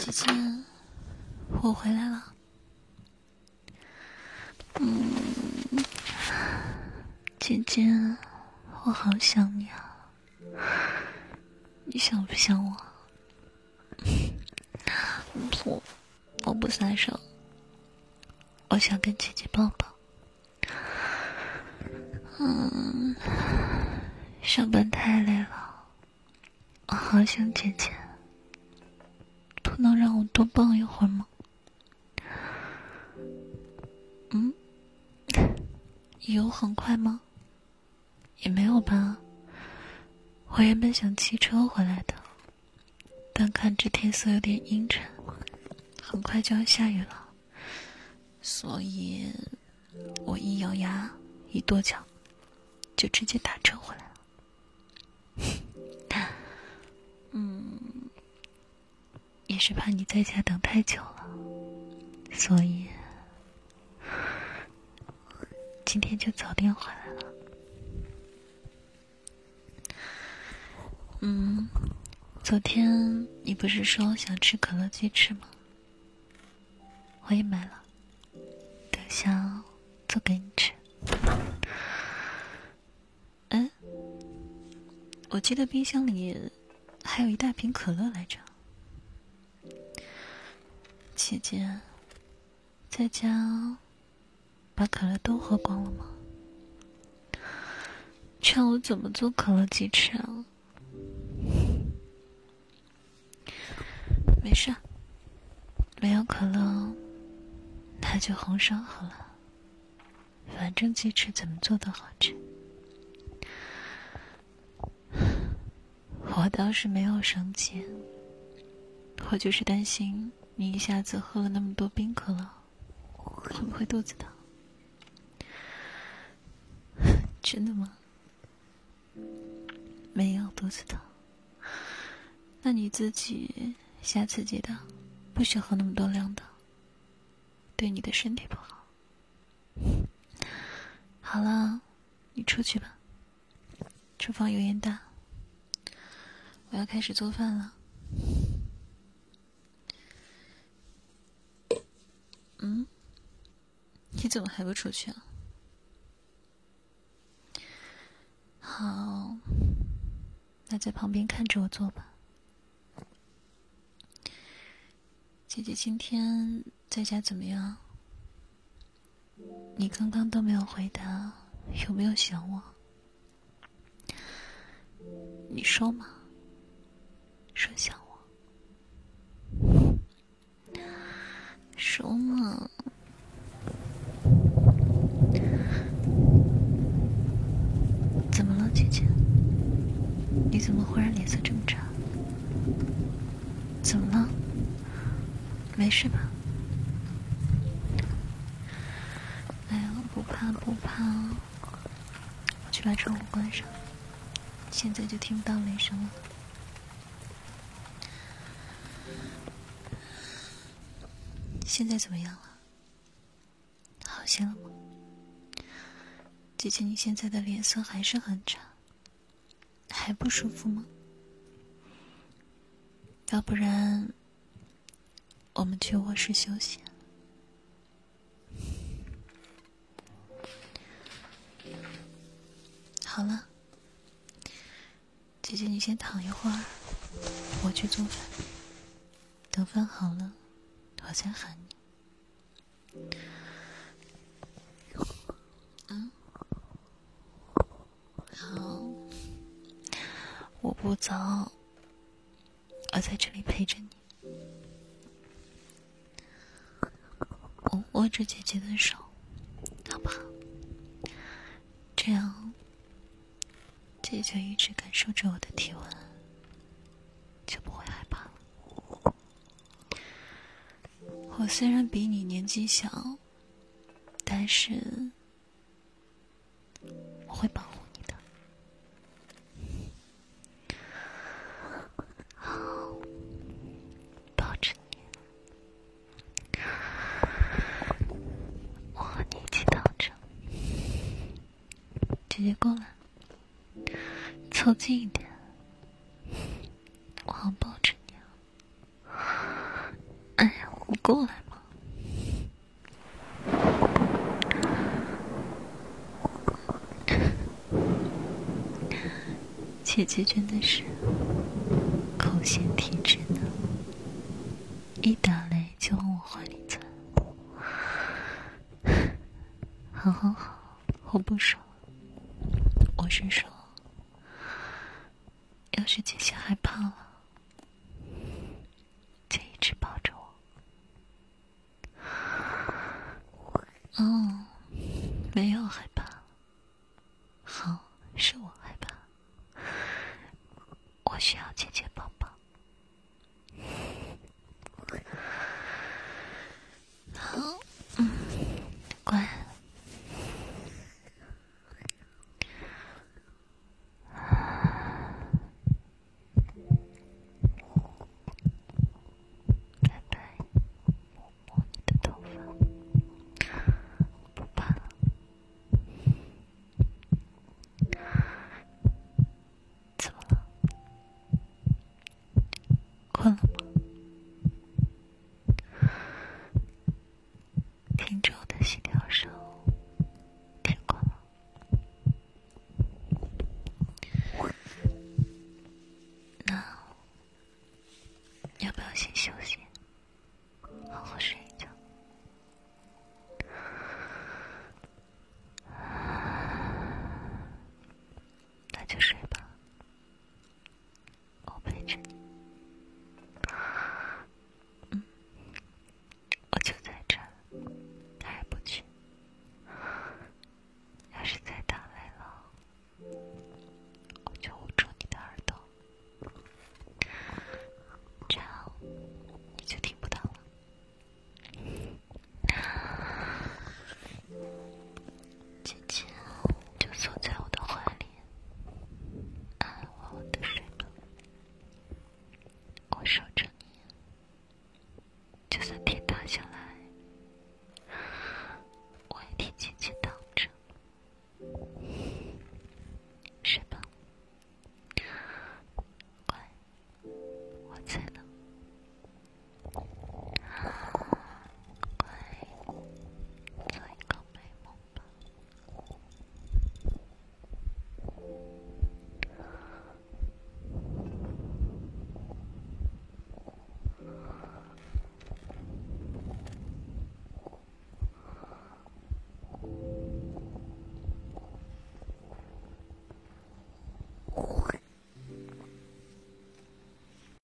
姐姐，我回来了。嗯，姐姐，我好想你啊！你想不想我？不，我不撒手。我想跟姐姐抱抱。嗯，上班太累了，我好想姐姐。能让我多抱一会儿吗？嗯，有很快吗？也没有吧。我原本想骑车回来的，但看这天色有点阴沉，很快就要下雨了，所以我一咬牙，一跺脚，就直接打车回来了。嗯，也是怕你在家等太久了，所以今天就早点回来了。嗯，昨天你不是说想吃可乐鸡翅吗？我也买了，等下做给你吃。嗯，我记得冰箱里还有一大瓶可乐来着。姐姐，在家把可乐都喝光了吗？这样我怎么做可乐鸡翅啊？没事，没有可乐，那就红烧好了。反正鸡翅怎么做都好吃。我倒是没有生气，我就是担心你一下子喝了那么多冰可乐，会不会肚子疼？真的吗？没有肚子疼，那你自己。下次记得，不许喝那么多凉的，对你的身体不好。好了，你出去吧。厨房油烟大，我要开始做饭了。嗯，你怎么还不出去啊？好，那在旁边看着我做吧。姐姐今天在家怎么样？你刚刚都没有回答，有没有想我？你说嘛，说想我，说嘛。怎么了，姐姐？你怎么忽然脸色这么差？怎么了？没事吧？哎呀，不怕不怕，我去把窗户关上，现在就听不到雷声了。现在怎么样了？好些了吗？姐姐，你现在的脸色还是很差，还不舒服吗？要不然……我们去卧室休息。好了，姐姐，你先躺一会儿，我去做饭。等饭好了，我再喊你。嗯，好，我不走，我在这里陪着你。我握着姐姐的手，好不好？这样，姐姐一直感受着我的体温，就不会害怕了。我虽然比你年纪小，但是我会保护。姐姐过来，凑近一点，我好抱着你啊！哎呀，我过来吗？姐姐真的是口嫌体直呢，一打雷就往我怀里钻。好好好，我不说。我是说，要是姐姐害怕了，就一直抱着我。哦，没有害怕。请休息。